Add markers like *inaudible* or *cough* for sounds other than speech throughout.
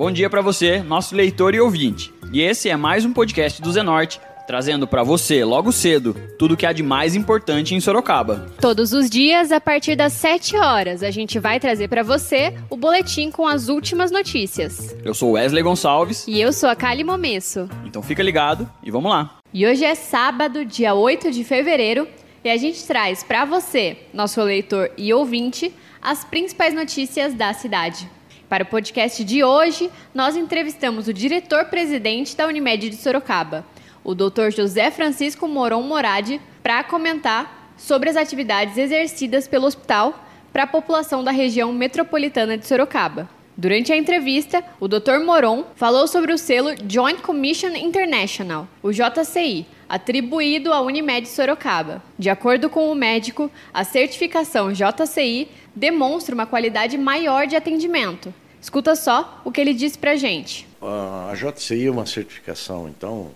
Bom dia para você, nosso leitor e ouvinte. E esse é mais um podcast do Zenorte, trazendo para você, logo cedo, tudo o que há de mais importante em Sorocaba. Todos os dias, a partir das 7 horas, a gente vai trazer para você o boletim com as últimas notícias. Eu sou Wesley Gonçalves. E eu sou a Kali Momesso. Então fica ligado e vamos lá. E hoje é sábado, dia 8 de fevereiro, e a gente traz para você, nosso leitor e ouvinte, as principais notícias da cidade. Para o podcast de hoje, nós entrevistamos o diretor-presidente da Unimed de Sorocaba, o Dr. José Francisco Moron Moradi, para comentar sobre as atividades exercidas pelo hospital para a população da região metropolitana de Sorocaba. Durante a entrevista, o Dr. Moron falou sobre o selo Joint Commission International, o JCI, atribuído à Unimed Sorocaba. De acordo com o médico, a certificação JCI demonstra uma qualidade maior de atendimento. Escuta só o que ele disse para gente. A JCI é uma certificação, então,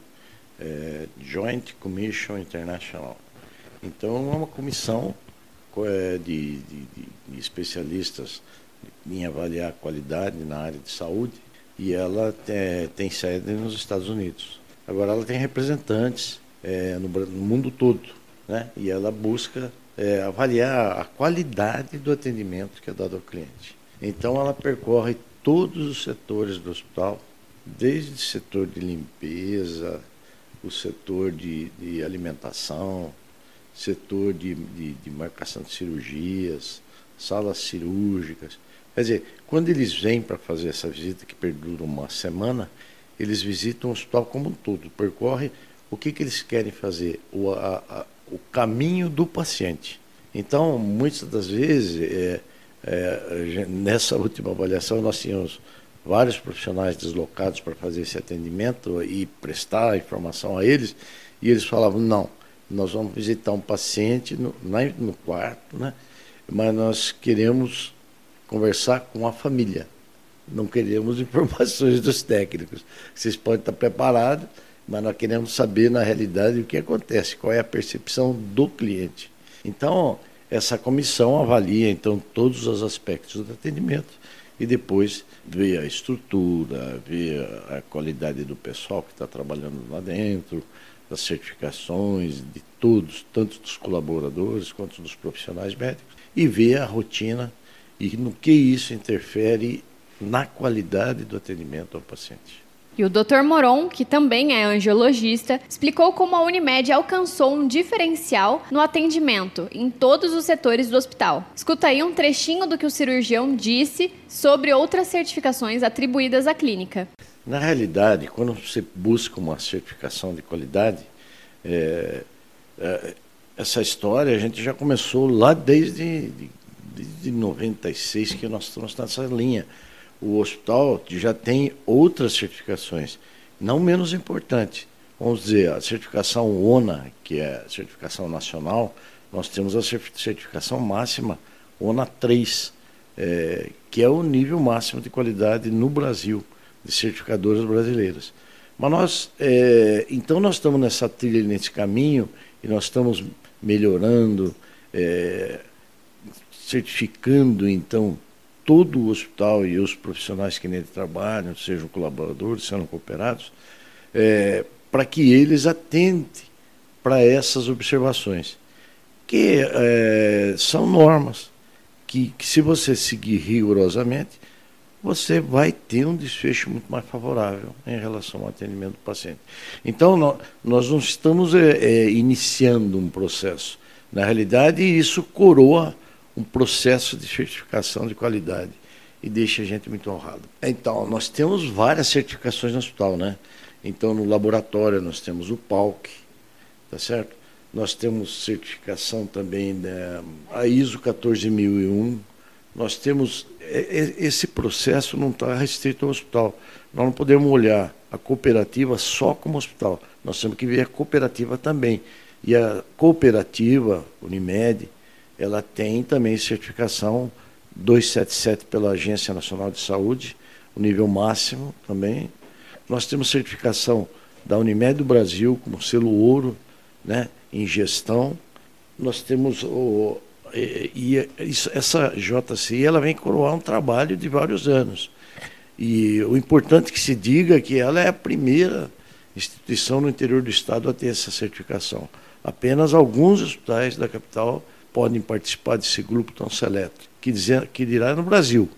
é Joint Commission International. Então, é uma comissão é, de, de, de especialistas em avaliar a qualidade na área de saúde e ela tem, tem sede nos Estados Unidos. Agora, ela tem representantes é, no, no, mundo todo, né? E ela busca é, avaliar a qualidade do atendimento que é dado ao cliente. Então, ela percorre todos os setores do hospital, desde o setor de limpeza, o setor de, de alimentação, setor de, de, de marcação de cirurgias, salas cirúrgicas. Quer dizer, quando eles vêm para fazer essa visita, que perdura uma semana, eles visitam o hospital como um todo, percorre o que, que eles querem fazer, o, a, a, o caminho do paciente. Então, muitas das vezes, é, é, nessa última avaliação, nós tínhamos vários profissionais deslocados para fazer esse atendimento e prestar informação a eles, e eles falavam: não, nós vamos visitar um paciente no, no quarto, né? mas nós queremos conversar com a família. Não queremos *laughs* informações dos técnicos. Vocês podem estar preparados, mas nós queremos saber na realidade o que acontece, qual é a percepção do cliente. Então, essa comissão avalia então todos os aspectos do atendimento e depois vê a estrutura, vê a qualidade do pessoal que está trabalhando lá dentro, das certificações de todos, tanto dos colaboradores quanto dos profissionais médicos, e vê a rotina e no que isso interfere na qualidade do atendimento ao paciente. E o Dr. Moron, que também é angiologista, explicou como a Unimed alcançou um diferencial no atendimento em todos os setores do hospital. Escuta aí um trechinho do que o cirurgião disse sobre outras certificações atribuídas à clínica. Na realidade, quando você busca uma certificação de qualidade, é, é, essa história a gente já começou lá desde de, desde 96 que nós estamos nessa linha. O hospital já tem outras certificações, não menos importantes. Vamos dizer, a certificação ONA, que é a certificação nacional, nós temos a certificação máxima ONA 3, é, que é o nível máximo de qualidade no Brasil, de certificadoras brasileiras. Mas nós, é, então nós estamos nessa trilha, nesse caminho, e nós estamos melhorando, é, certificando então todo o hospital e os profissionais que nele trabalham, sejam colaboradores, sejam cooperados, é, para que eles atentem para essas observações, que é, são normas que, que, se você seguir rigorosamente, você vai ter um desfecho muito mais favorável em relação ao atendimento do paciente. Então, nós, nós não estamos é, é iniciando um processo. Na realidade, isso coroa um processo de certificação de qualidade e deixa a gente muito honrado. Então, nós temos várias certificações no hospital, né? Então, no laboratório nós temos o PALC, tá certo? Nós temos certificação também da a ISO 14001. Nós temos esse processo não está restrito ao hospital. Nós não podemos olhar a cooperativa só como hospital. Nós temos que ver a cooperativa também. E a cooperativa Unimed, ela tem também certificação 277 pela Agência Nacional de Saúde, o nível máximo também. Nós temos certificação da Unimed do Brasil como selo ouro, né, em gestão. Nós temos o e, e essa JCI ela vem coroar um trabalho de vários anos. E o importante que se diga é que ela é a primeira instituição no interior do estado a ter essa certificação. Apenas alguns hospitais da capital podem participar desse grupo tão seleto, que, dizer, que dirá no Brasil.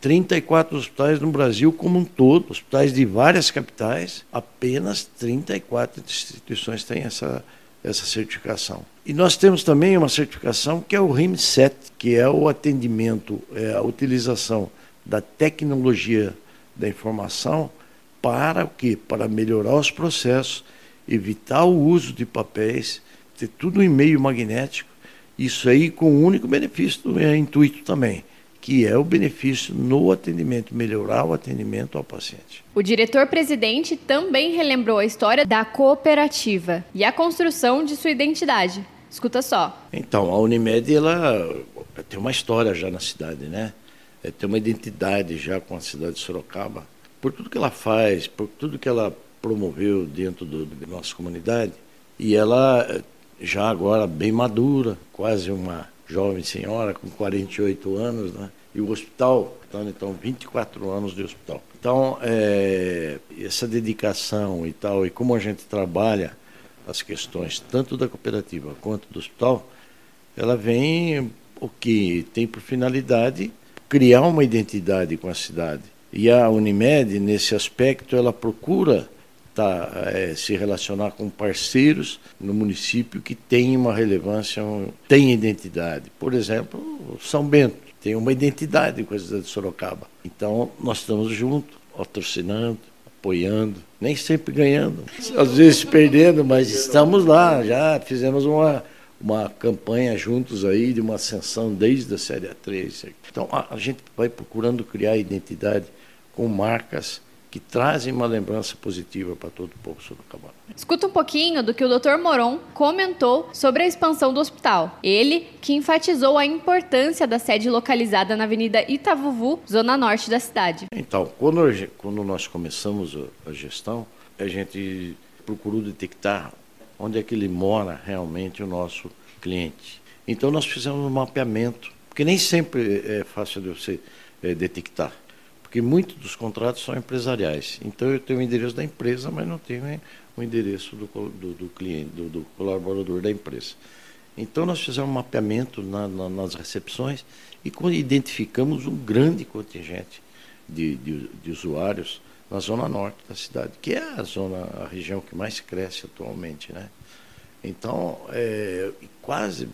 34 hospitais no Brasil como um todo, hospitais de várias capitais, apenas 34 instituições têm essa, essa certificação. E nós temos também uma certificação que é o RIM7, que é o atendimento, é a utilização da tecnologia da informação para o quê? Para melhorar os processos, evitar o uso de papéis, ter tudo em meio magnético, isso aí com o único benefício, é intuito também, que é o benefício no atendimento, melhorar o atendimento ao paciente. O diretor-presidente também relembrou a história da cooperativa e a construção de sua identidade. Escuta só. Então, a Unimed ela tem uma história já na cidade, né? É, tem uma identidade já com a cidade de Sorocaba. Por tudo que ela faz, por tudo que ela promoveu dentro do, da nossa comunidade. E ela já agora bem madura, quase uma jovem senhora com 48 anos, né? E o hospital, então, então 24 anos de hospital. Então, é, essa dedicação e tal, e como a gente trabalha as questões tanto da cooperativa quanto do hospital, ela vem o que tem por finalidade criar uma identidade com a cidade. E a Unimed, nesse aspecto, ela procura tá, é, se relacionar com parceiros no município que têm uma relevância, um, têm identidade. Por exemplo, São Bento tem uma identidade com a cidade de Sorocaba. Então, nós estamos juntos, patrocinando, apoiando, nem sempre ganhando, às vezes perdendo, mas estamos lá, já fizemos uma uma campanha juntos aí de uma ascensão desde a série A3. Então a, a gente vai procurando criar identidade com marcas que trazem uma lembrança positiva para todo o povo sorocabano. Escuta um pouquinho do que o Dr. Moron comentou sobre a expansão do hospital. Ele que enfatizou a importância da sede localizada na Avenida Itavuvu, zona norte da cidade. Então, quando, nós começamos a gestão, a gente procurou detectar onde é que ele mora realmente o nosso cliente. Então nós fizemos um mapeamento, porque nem sempre é fácil de você é, detectar, porque muitos dos contratos são empresariais. Então eu tenho o endereço da empresa, mas não tenho o endereço do, do, do cliente, do, do, colaborador da empresa. Então nós fizemos um mapeamento na, na, nas recepções e identificamos um grande contingente de, de, de usuários na zona norte da cidade, que é a zona, a região que mais cresce atualmente, né? Então, é, quase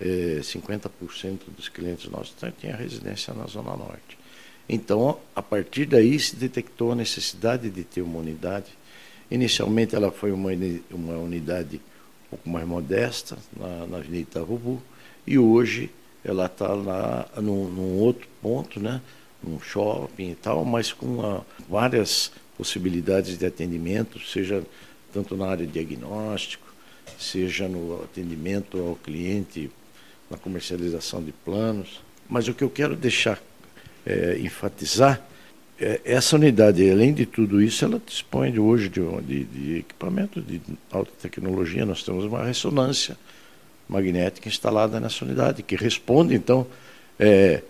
é, 50% dos clientes nossos têm a residência na zona norte. Então, a partir daí se detectou a necessidade de ter uma unidade. Inicialmente ela foi uma, uma unidade um pouco mais modesta na, na Avenida Itarubu e hoje ela está lá num, num outro ponto, né? um shopping e tal, mas com uma, várias possibilidades de atendimento, seja tanto na área de diagnóstico, seja no atendimento ao cliente, na comercialização de planos. Mas o que eu quero deixar é, enfatizar é, essa unidade, além de tudo isso, ela dispõe hoje de, de, de equipamento de alta tecnologia. Nós temos uma ressonância magnética instalada nessa unidade, que responde, então, é,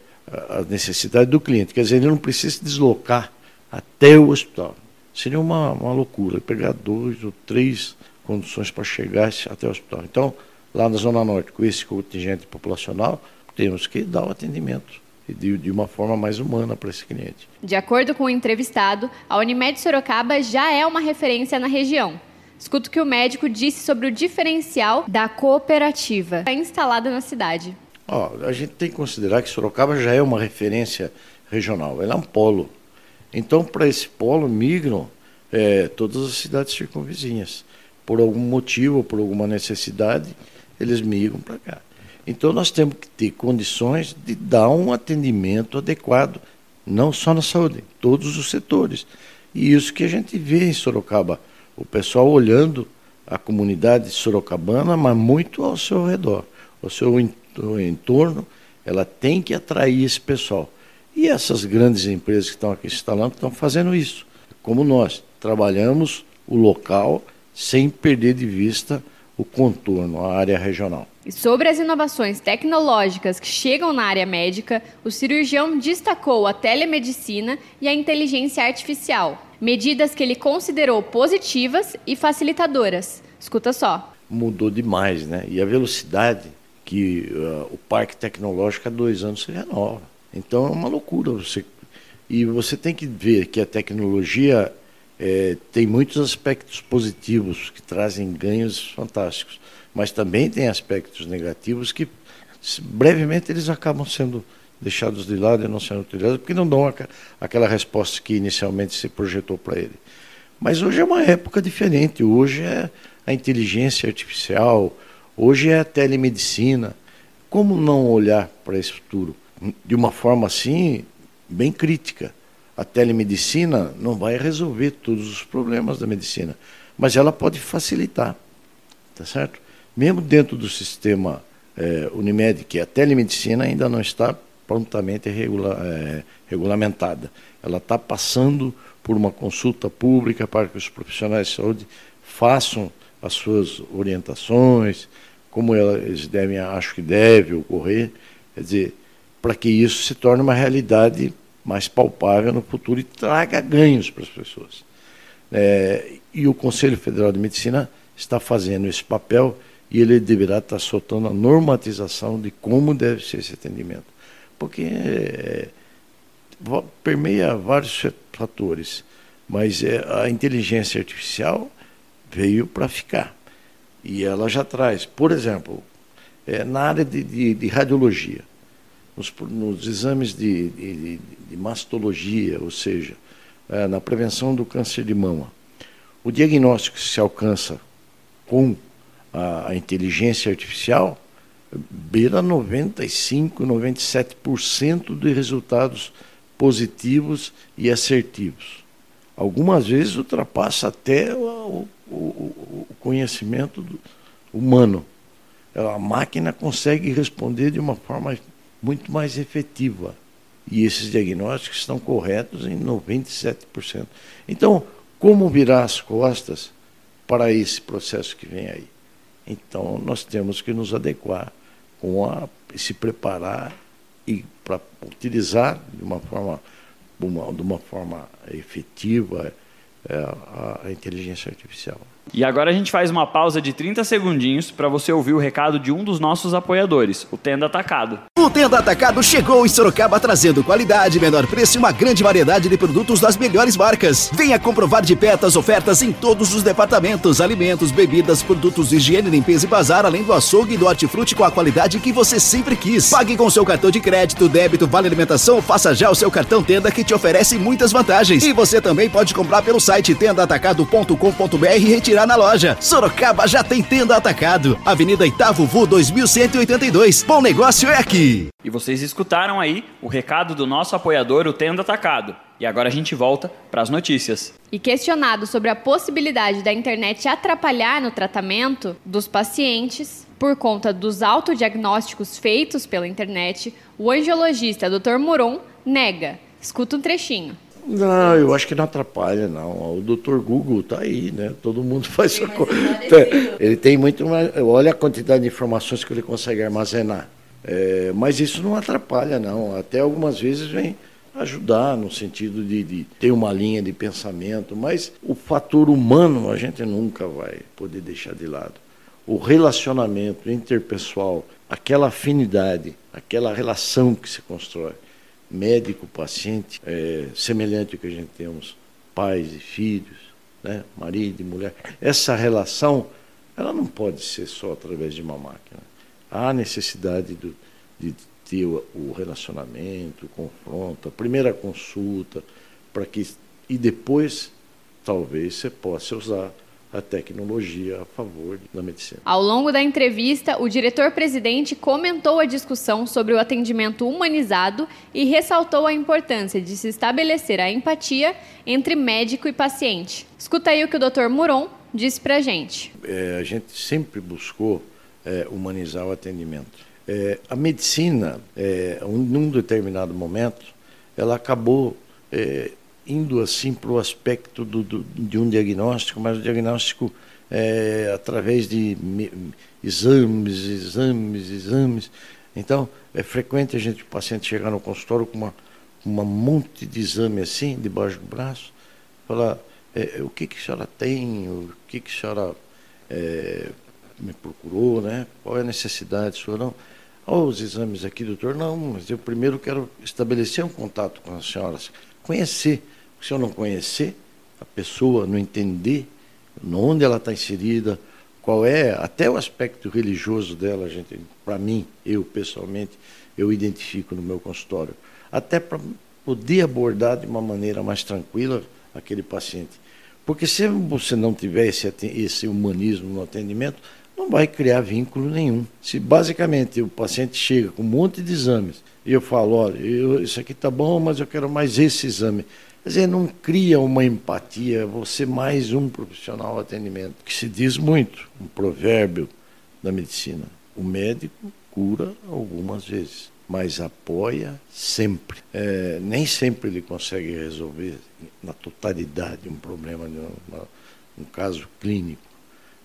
a necessidade do cliente. Quer dizer, ele não precisa se deslocar até o hospital. Seria uma, uma loucura pegar dois ou três conduções para chegar até o hospital. Então, lá na Zona Norte, com esse contingente populacional, temos que dar o atendimento de, de uma forma mais humana para esse cliente. De acordo com o entrevistado, a Unimed Sorocaba já é uma referência na região. Escuta o que o médico disse sobre o diferencial da cooperativa instalada na cidade. Ó, a gente tem que considerar que Sorocaba já é uma referência regional, ela é um polo. Então, para esse polo migram é, todas as cidades circunvizinhas. Por algum motivo, por alguma necessidade, eles migram para cá. Então, nós temos que ter condições de dar um atendimento adequado, não só na saúde, em todos os setores. E isso que a gente vê em Sorocaba, o pessoal olhando a comunidade sorocabana, mas muito ao seu redor, ao seu entorno ela tem que atrair esse pessoal. E essas grandes empresas que estão aqui instalando estão fazendo isso. Como nós trabalhamos o local sem perder de vista o contorno, a área regional. E sobre as inovações tecnológicas que chegam na área médica, o cirurgião destacou a telemedicina e a inteligência artificial, medidas que ele considerou positivas e facilitadoras. Escuta só. Mudou demais, né? E a velocidade que uh, o parque tecnológico há dois anos se renova. Então é uma loucura você e você tem que ver que a tecnologia é, tem muitos aspectos positivos que trazem ganhos fantásticos, mas também tem aspectos negativos que brevemente eles acabam sendo deixados de lado e não sendo utilizados porque não dão aquela resposta que inicialmente se projetou para ele. Mas hoje é uma época diferente. Hoje é a inteligência artificial, hoje é a telemedicina. Como não olhar para esse futuro de uma forma assim bem crítica? A telemedicina não vai resolver todos os problemas da medicina, mas ela pode facilitar, tá certo? Mesmo dentro do sistema é, Unimed, que é a telemedicina ainda não está prontamente regula, é, regulamentada. Ela está passando por uma consulta pública para que os profissionais de saúde façam as suas orientações, como eles devem, acho que deve ocorrer, quer dizer, para que isso se torne uma realidade mais palpável no futuro e traga ganhos para as pessoas. É, e o Conselho Federal de Medicina está fazendo esse papel e ele deverá estar soltando a normatização de como deve ser esse atendimento. Porque é, permeia vários fatores, mas é, a inteligência artificial veio para ficar. E ela já traz, por exemplo, é, na área de, de, de radiologia, nos, nos exames de, de, de, mastologia, ou seja, é, na prevenção do câncer de mama. O diagnóstico que se alcança com a, a inteligência artificial beira 95, 97% de resultados positivos e assertivos. Algumas vezes ultrapassa até o, o, o conhecimento humano. A máquina consegue responder de uma forma muito mais efetiva. E esses diagnósticos estão corretos em 97%. Então, como virar as costas para esse processo que vem aí? Então, nós temos que nos adequar com a, se preparar e para utilizar de uma forma, uma, de uma forma efetiva é, a, a inteligência artificial. E agora a gente faz uma pausa de 30 segundinhos para você ouvir o recado de um dos nossos apoiadores, o Tenda Atacado. O Tenda Atacado chegou em Sorocaba trazendo qualidade, menor preço e uma grande variedade de produtos das melhores marcas. Venha comprovar de perto as ofertas em todos os departamentos: alimentos, bebidas, produtos de higiene, limpeza e bazar, além do açougue e do hortifruti com a qualidade que você sempre quis. Pague com seu cartão de crédito, débito, vale alimentação, faça já o seu cartão Tenda que te oferece muitas vantagens. E você também pode comprar pelo site tendaatacado.com.br e retirar retirar na loja. Sorocaba já tem tenda atacado. Avenida Itavuvu 2182. Bom negócio é aqui. E vocês escutaram aí o recado do nosso apoiador, o Tenda Atacado. E agora a gente volta para as notícias. E questionado sobre a possibilidade da internet atrapalhar no tratamento dos pacientes por conta dos autodiagnósticos feitos pela internet, o angiologista Dr. Muron nega. Escuta um trechinho. Não, eu acho que não atrapalha, não. O doutor Google está aí, né? Todo mundo *laughs* faz sua coisa. Ele tem muito mais. Olha a quantidade de informações que ele consegue armazenar. É, mas isso não atrapalha, não. Até algumas vezes vem ajudar no sentido de, de, ter uma linha de pensamento, mas o fator humano a gente nunca vai poder deixar de lado. O relacionamento interpessoal, aquela afinidade, aquela relação que se constrói médico-paciente, é, semelhante ao que a gente temos pais e filhos, né, marido e mulher. Essa relação, ela não pode ser só através de uma máquina. Há necessidade do, de ter o, relacionamento, o confronto, a primeira consulta, para que e depois talvez você possa usar a tecnologia a favor da medicina. Ao longo da entrevista, o diretor-presidente comentou a discussão sobre o atendimento humanizado e ressaltou a importância de se estabelecer a empatia entre médico e paciente. Escuta aí o que o Dr. Muron disse para a gente. É, a gente sempre buscou é, humanizar o atendimento. É, a medicina, é, num determinado momento, ela acabou é, indo assim para o aspecto do, do, de um diagnóstico, mas o diagnóstico é, através de exames, exames, exames. Então, é frequente a gente, o paciente chegar no consultório com uma, uma monte de exame assim, debaixo do braço, falar, é, o que, que a senhora tem, o que, que a senhora é, me procurou, né? qual é a necessidade sua, não? Oh, os exames aqui, doutor, não, mas eu primeiro quero estabelecer um contato com as senhoras, conhecer. Se eu não conhecer a pessoa, não entender onde ela está inserida, qual é até o aspecto religioso dela, gente, para mim, eu pessoalmente, eu identifico no meu consultório, até para poder abordar de uma maneira mais tranquila aquele paciente. Porque se você não tiver esse, esse humanismo no atendimento, não vai criar vínculo nenhum. Se basicamente o paciente chega com um monte de exames e eu falo, olha, eu, isso aqui está bom, mas eu quero mais esse exame. Quer dizer, não cria uma empatia, você mais um profissional de atendimento, que se diz muito, um provérbio da medicina. O médico cura algumas vezes, mas apoia sempre. É, nem sempre ele consegue resolver na totalidade um problema, um, um caso clínico,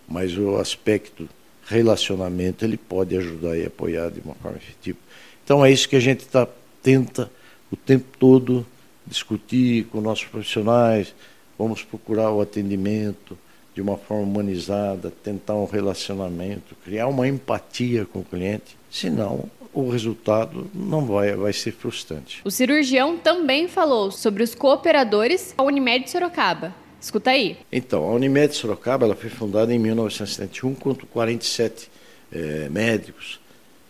mas o aspecto relacionamento ele pode ajudar e apoiar de uma forma efetiva. Então é isso que a gente tá, tenta o tempo todo discutir com nossos profissionais, vamos procurar o atendimento de uma forma humanizada, tentar um relacionamento, criar uma empatia com o cliente, senão o resultado não vai, vai ser frustrante. O cirurgião também falou sobre os cooperadores da Unimed Sorocaba. Escuta aí. Então, a Unimed Sorocaba ela foi fundada em 1971 com 47 é, médicos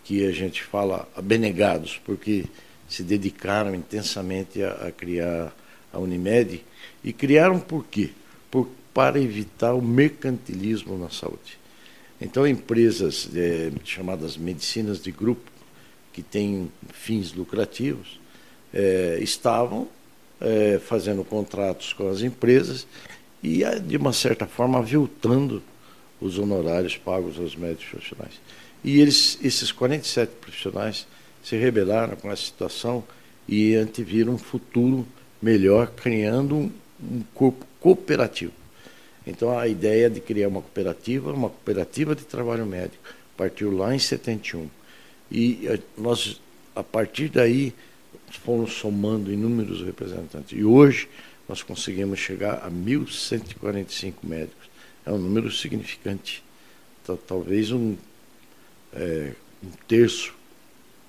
que a gente fala abnegados, porque se dedicaram intensamente a, a criar a Unimed. E criaram por quê? Por, para evitar o mercantilismo na saúde. Então, empresas é, chamadas medicinas de grupo, que têm fins lucrativos, é, estavam é, fazendo contratos com as empresas e, de uma certa forma, aviltando os honorários pagos aos médicos profissionais. E eles, esses 47 profissionais se rebelaram com essa situação e anteviram um futuro melhor, criando um, um corpo cooperativo. Então a ideia de criar uma cooperativa, uma cooperativa de trabalho médico, partiu lá em 71. E eh, nós, a partir daí, fomos somando inúmeros representantes. E hoje nós conseguimos chegar a 1.145 médicos. É um número significante. Então, talvez um, é, um terço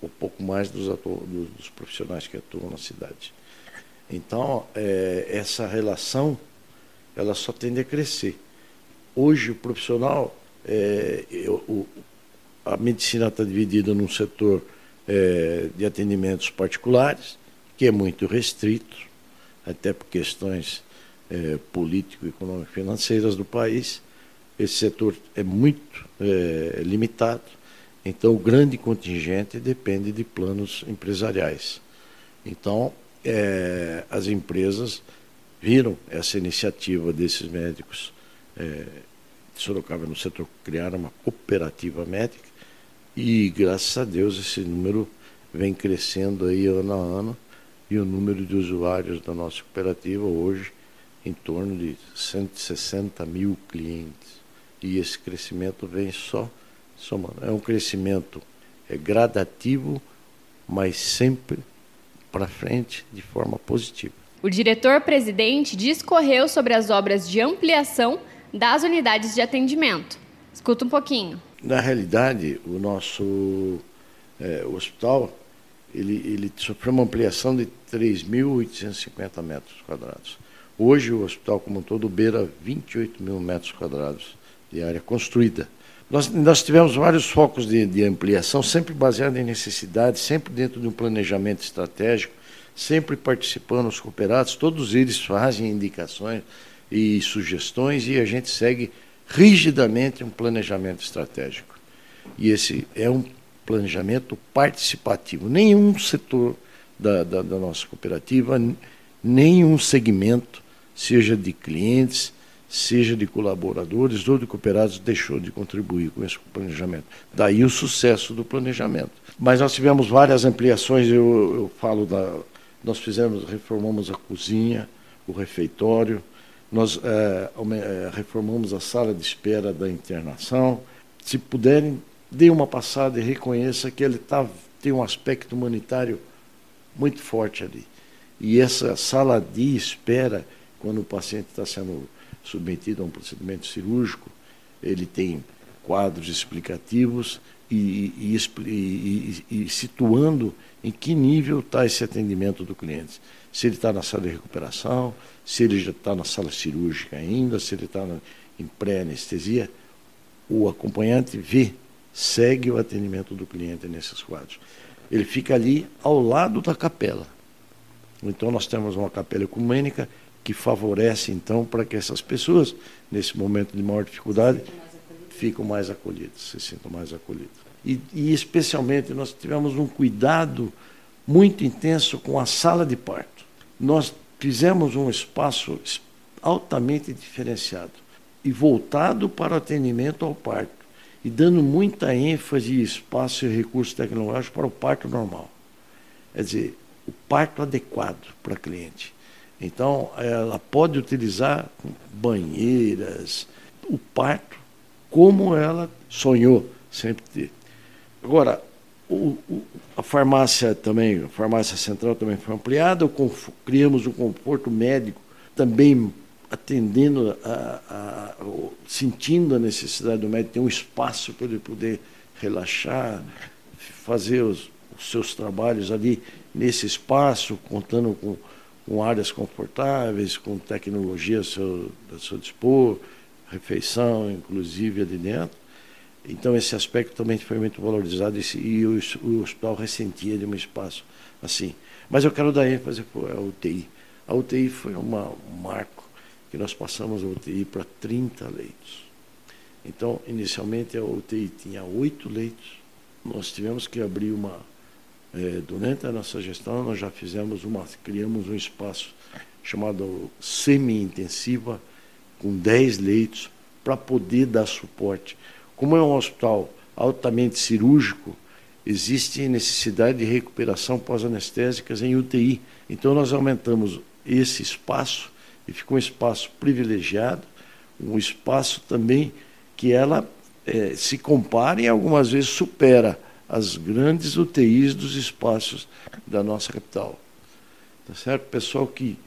ou pouco mais dos, dos, profissionais que atuam na cidade. Então, é, essa relação ela só tende a crescer. Hoje, o profissional, é, o, a medicina está dividida num setor é, de atendimentos particulares, que é muito restrito, até por questões é, político, econômico, financeiras do país. Esse setor é muito é, limitado então, o grande contingente depende de planos empresariais. Então, é, as empresas viram essa iniciativa desses médicos é, de Sorocaba no setor, criaram uma cooperativa médica e, graças a Deus, esse número vem crescendo aí ano a ano e o número de usuários da nossa cooperativa hoje em torno de 160 mil clientes. E esse crescimento vem só somando. É um crescimento é, gradativo, mas sempre para frente de forma positiva. O diretor-presidente discorreu sobre as obras de ampliação das unidades de atendimento. Escuta um pouquinho. Na realidade, o nosso é, hospital ele, ele sofreu uma ampliação de 3.850 metros quadrados. Hoje, o hospital como um todo beira 28 mil metros quadrados de área construída. Nós, nós tivemos vários focos de, de ampliação, sempre baseado em necessidades, sempre dentro de um planejamento estratégico, sempre participando os cooperados, todos eles fazem indicações e sugestões e a gente segue rigidamente um planejamento estratégico. E esse é um planejamento participativo. Nenhum setor da, da, da nossa cooperativa, nenhum segmento, seja de clientes, seja de colaboradores ou de cooperados, deixou de contribuir com esse planejamento. Daí o sucesso do planejamento. Mas nós tivemos várias ampliações, eu, eu falo da. Nós fizemos, reformamos a cozinha, o refeitório, Nós é, é, reformamos a sala de espera da internação. Se puderem, dê uma passada e reconheça que ele tá, tem um aspecto humanitário muito forte ali. E essa sala de espera, quando o paciente está sendo submetido a um procedimento cirúrgico, ele tem quadros explicativos e, e, e, e situando em que nível está esse atendimento do cliente. Se ele está na sala de recuperação, se ele já está na sala cirúrgica ainda, se ele está em pré-anestesia, o acompanhante vê, segue o atendimento do cliente nesses quadros. Ele fica ali ao lado da capela. Então nós temos uma capela ecumênica que favorece então para que essas pessoas, nesse momento de maior dificuldade, ficam mais acolhidas, se sintam mais acolhidas. E, e especialmente nós tivemos um cuidado muito intenso com a sala de parto. Nós fizemos um espaço altamente diferenciado e voltado para o atendimento ao parto e dando muita ênfase, espaço e recursos tecnológicos para o parto normal. Quer dizer, o parto adequado para cliente. Então, ela pode utilizar banheiras, o parto como ela sonhou sempre ter. Agora, o, o, a farmácia também, a farmácia central também foi ampliada, criamos um conforto médico também atendendo, a, a, a, sentindo a necessidade do médico ter um espaço para ele poder relaxar, fazer os, os seus trabalhos ali nesse espaço, contando com, com áreas confortáveis, com tecnologia a seu, seu dispor, refeição, inclusive ali dentro. Então esse aspecto também foi muito valorizado e, e o, o, hospital ressentia de um espaço assim. Mas eu quero dar ênfase a UTI. A UTI foi uma, um marco que nós passamos a UTI para 30 leitos. Então, inicialmente a UTI tinha oito leitos. Nós tivemos que abrir uma. É, durante a nossa gestão, nós já fizemos uma. criamos um espaço chamado semi-intensiva com 10 leitos, para poder dar suporte. Como é um hospital altamente cirúrgico, existe necessidade de recuperação pós-anestésicas em UTI. Então, nós aumentamos esse espaço e ficou um espaço privilegiado, um espaço também que ela é, se compara e algumas vezes supera as grandes UTIs dos espaços da nossa capital. Tá certo? Pessoal que,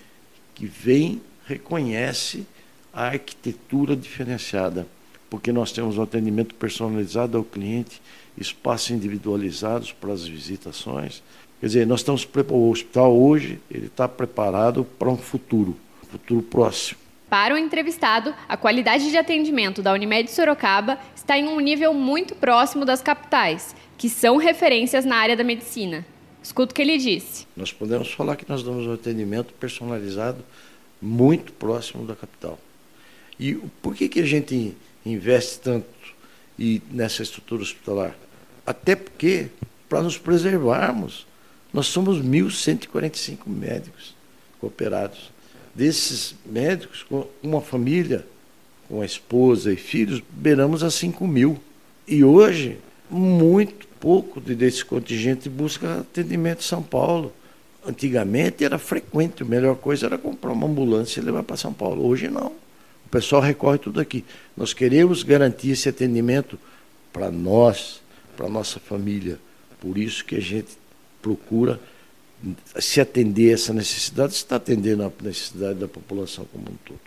que vem, reconhece a arquitetura diferenciada, porque nós temos um atendimento personalizado ao cliente, espaços individualizados para as visitações. Quer dizer, nós estamos o hospital hoje ele está preparado para um futuro, um futuro próximo. Para o entrevistado, a qualidade de atendimento da Unimed Sorocaba está em um nível muito próximo das capitais, que são referências na área da medicina. Escuta o que ele disse. Nós podemos falar que nós damos um atendimento personalizado muito próximo da capital. E por que, que a gente investe tanto e nessa estrutura hospitalar? Até porque, para nos preservarmos, nós somos 1.145 médicos cooperados. Desses médicos, com uma família, com a esposa e filhos, beiramos a 5 mil. E hoje, muito pouco desse contingente busca atendimento em São Paulo. Antigamente era frequente, a melhor coisa era comprar uma ambulância e levar para São Paulo. Hoje não. O pessoal recorre tudo aqui. Nós queremos garantir esse atendimento para nós, para nossa família. Por isso que a gente procura se atender a essa necessidade, está atendendo a necessidade da população como um todo.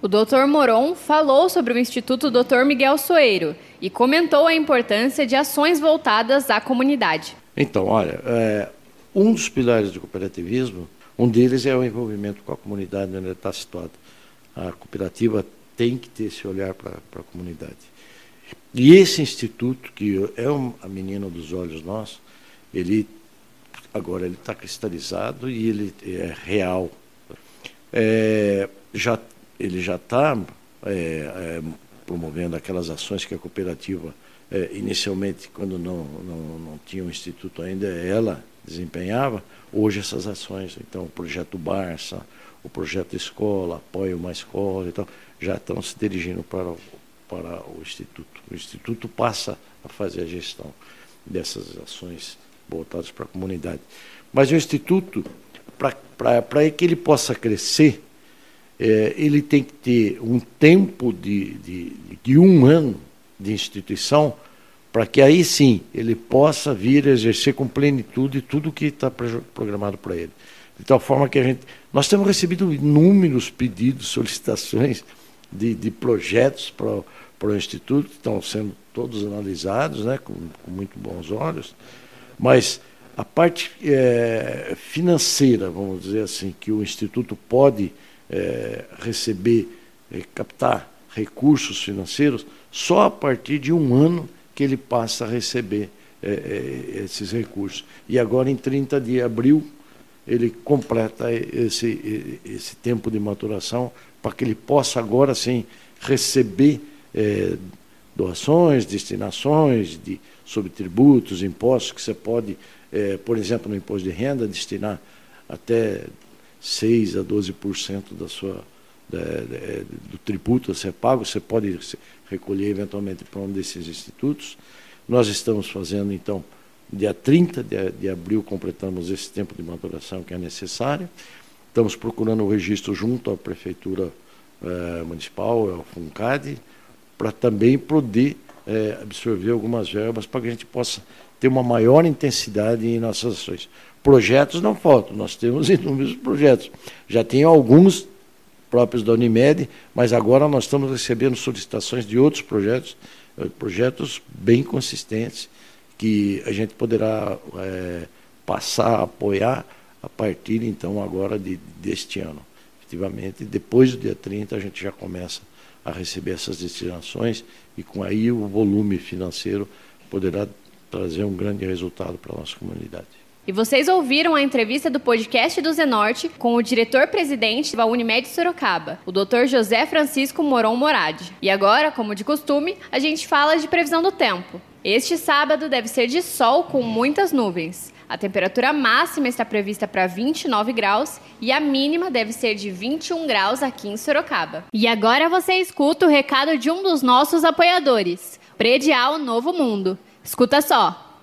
O Dr. Moron falou sobre o Instituto Dr. Miguel Soeiro e comentou a importância de ações voltadas à comunidade. Então, olha, é, um dos pilares do cooperativismo, um deles é o envolvimento com a comunidade onde ele está situado a cooperativa tem que ter esse olhar para a comunidade. E esse instituto, que é um, a menina dos olhos nossos, ele agora ele está cristalizado e ele é real. É, já, ele já está é, é, promovendo aquelas ações que a cooperativa, é, inicialmente, quando não, não, não tinha o instituto ainda, ela desempenhava, hoje essas ações, então o projeto Barça, o projeto escola, apoio uma escola e tal, já estão se dirigindo para para o Instituto. O Instituto passa a fazer a gestão dessas ações voltadas para a comunidade. Mas o Instituto, para que ele possa crescer, é, ele tem que ter um tempo de, de, de um ano de instituição para que aí sim ele possa vir exercer com plenitude tudo o que está programado para ele. De tal forma que a gente. Nós temos recebido inúmeros pedidos, solicitações de, de projetos para, para o Instituto, que estão sendo todos analisados né, com, com muito bons olhos, mas a parte é, financeira, vamos dizer assim, que o Instituto pode é, receber, é, captar recursos financeiros, só a partir de um ano que ele passa a receber é, é, esses recursos. E agora, em 30 de abril, ele completa esse, esse tempo de maturação para que ele possa agora sim receber é, doações, destinações de, sobre tributos, impostos, que você pode, é, por exemplo, no imposto de renda, destinar até 6 a 12% da sua, da, da, do tributo a ser pago, você pode recolher eventualmente para um desses institutos. Nós estamos fazendo, então, Dia 30 de, de abril completamos esse tempo de maturação que é necessário. Estamos procurando o registro junto à Prefeitura eh, Municipal, ao FUNCAD, para também poder eh, absorver algumas verbas para que a gente possa ter uma maior intensidade em nossas ações. Projetos não faltam, nós temos *laughs* inúmeros projetos. Já tem alguns próprios da Unimed, mas agora nós estamos recebendo solicitações de outros projetos, eh, projetos bem consistentes que a gente poderá é, passar a apoiar a partir então agora de, deste ano. Efetivamente, depois do dia 30 a gente já começa a receber essas destinações e com aí o volume financeiro poderá trazer um grande resultado para a nossa comunidade. E vocês ouviram a entrevista do podcast do Zenorte com o diretor-presidente da Unimed Sorocaba, o Dr. José Francisco Moron Moradi. E agora, como de costume, a gente fala de previsão do tempo. Este sábado deve ser de sol com muitas nuvens. A temperatura máxima está prevista para 29 graus e a mínima deve ser de 21 graus aqui em Sorocaba. E agora você escuta o recado de um dos nossos apoiadores, Predial Novo Mundo. Escuta só.